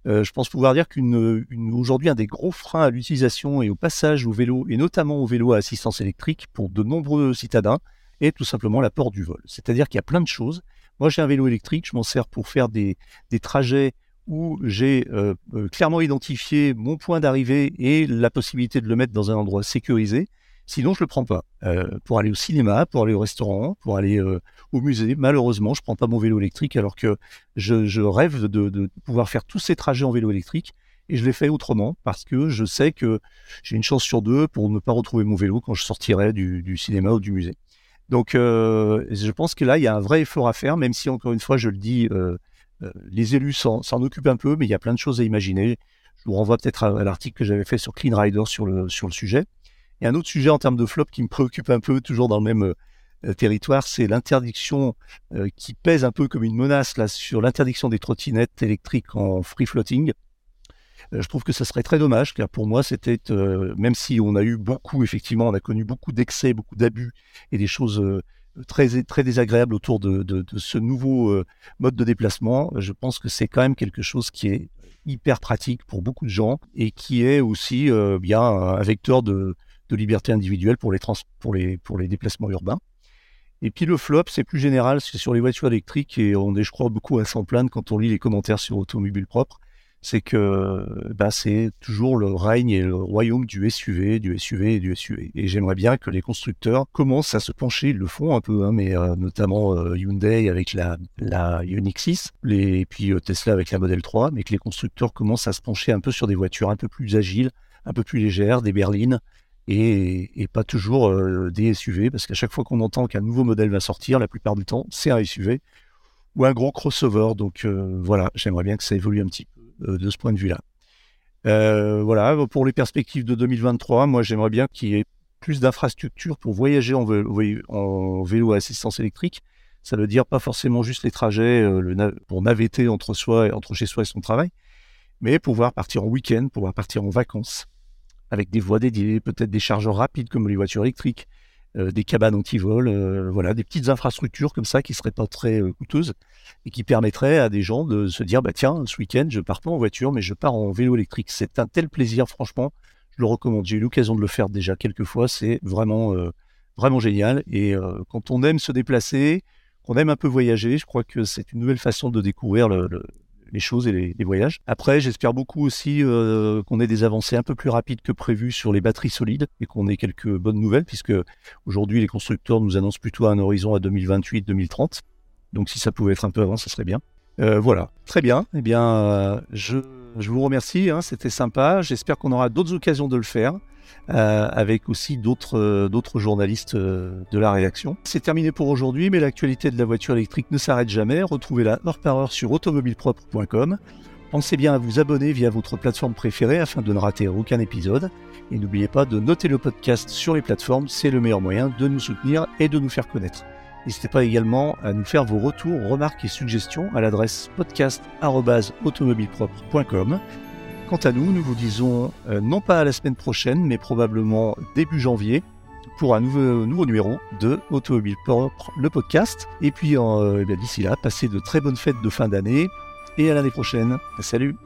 je pense pouvoir dire qu'aujourd'hui, un des gros freins à l'utilisation et au passage au vélo, et notamment au vélo à assistance électrique pour de nombreux citadins, et tout simplement l'apport du vol. C'est-à-dire qu'il y a plein de choses. Moi, j'ai un vélo électrique, je m'en sers pour faire des, trajets où j'ai euh, euh, clairement identifié mon point d'arrivée et la possibilité de le mettre dans un endroit sécurisé. Sinon, je le prends pas. Euh, pour aller au cinéma, pour aller au restaurant, pour aller au musée, malheureusement, je prends pas mon vélo électrique alors que je, rêve de, pouvoir faire tous ces trajets en vélo électrique et je l'ai fait autrement parce que je sais que j'ai une chance sur deux pour ne pas retrouver mon vélo quand je sortirai du cinéma ou du musée. Donc, euh, je pense que là, il y a un vrai effort à faire, même si, encore une fois, je le dis, euh, euh, les élus s'en occupent un peu, mais il y a plein de choses à imaginer. Je vous renvoie peut-être à, l'article que j'avais fait sur Clean Rider sur le sujet. Et un autre sujet en termes de flop qui me préoccupe un peu, toujours dans le même territoire, c'est l'interdiction qui pèse un peu comme une menace là, sur l'interdiction des trottinettes électriques en free floating. Euh, je trouve que ça serait très dommage, car pour moi, c'était, euh, même si on a eu beaucoup, effectivement, on a connu beaucoup d'excès, beaucoup d'abus et des choses euh, très, très désagréables autour de, ce nouveau mode de déplacement, je pense que c'est quand même quelque chose qui est hyper pratique pour beaucoup de gens et qui est aussi bien un vecteur de, liberté individuelle pour les, pour, les, pour les déplacements urbains. Et puis le flop, c'est plus général, c'est sur les voitures électriques et on est, je crois, beaucoup à s'en plaindre quand on lit les commentaires sur Automobile Propre c'est que bah, c'est toujours le règne et le royaume du SUV, du SUV et du SUV. Et j'aimerais bien que les constructeurs commencent à se pencher, ils le font un peu, hein, mais euh, notamment euh, Hyundai avec la, la Ioniq 6, les, et puis euh, Tesla avec la Model 3, mais que les constructeurs commencent à se pencher un peu sur des voitures un peu plus agiles, un peu plus légères, des berlines, et, et pas toujours des SUV, parce qu'à chaque fois qu'on entend qu'un nouveau modèle va sortir, la plupart du temps, c'est un SUV ou un gros crossover. Donc voilà, j'aimerais bien que ça évolue un petit peu. Euh, de ce point de vue-là. Euh, voilà, pour les perspectives de 2023, moi j'aimerais bien qu'il y ait plus d'infrastructures pour voyager en vélo, à assistance électrique. Ça veut dire pas forcément juste les trajets euh, pour navetter entre soi, entre chez soi et son travail, mais pouvoir partir en week-end, pouvoir partir en vacances avec des voies dédiées, peut-être des chargeurs rapides comme les voitures électriques, euh, des cabanes anti-vol, euh, voilà, des petites infrastructures comme ça qui seraient pas très euh, coûteuses et qui permettraient à des gens de se dire bah tiens, ce week-end je pars pas en voiture mais je pars en vélo électrique. C'est un tel plaisir, franchement, je le recommande. J'ai eu l'occasion de le faire déjà quelques fois, c'est vraiment vraiment génial. Et quand on aime se déplacer, qu'on aime un peu voyager, je crois que c'est une nouvelle façon de découvrir le, les choses et les, voyages. Après, j'espère beaucoup aussi euh, qu'on ait des avancées un peu plus rapides que prévu sur les batteries solides et qu'on ait quelques bonnes nouvelles, puisque aujourd'hui les constructeurs nous annoncent plutôt un horizon à 2028-2030. Donc si ça pouvait être un peu avant, ça serait bien. Euh, voilà, très bien. Eh bien, euh, je, je vous remercie, hein, c'était sympa. J'espère qu'on aura d'autres occasions de le faire. Euh, avec aussi d'autres euh, journalistes euh, de la rédaction. C'est terminé pour aujourd'hui, mais l'actualité de la voiture électrique ne s'arrête jamais. Retrouvez-la heure par heure sur automobilepropre.com. Pensez bien à vous abonner via votre plateforme préférée afin de ne rater aucun épisode. Et n'oubliez pas de noter le podcast sur les plateformes, c'est le meilleur moyen de nous soutenir et de nous faire connaître. N'hésitez pas également à nous faire vos retours, remarques et suggestions à l'adresse podcast.automobilepropre.com. Quant à nous, nous vous disons euh, non pas à la semaine prochaine, mais probablement début janvier pour un nouveau, numéro de Automobile Propre, le podcast. Et puis euh, eh d'ici là, passez de très bonnes fêtes de fin d'année et à l'année prochaine. Salut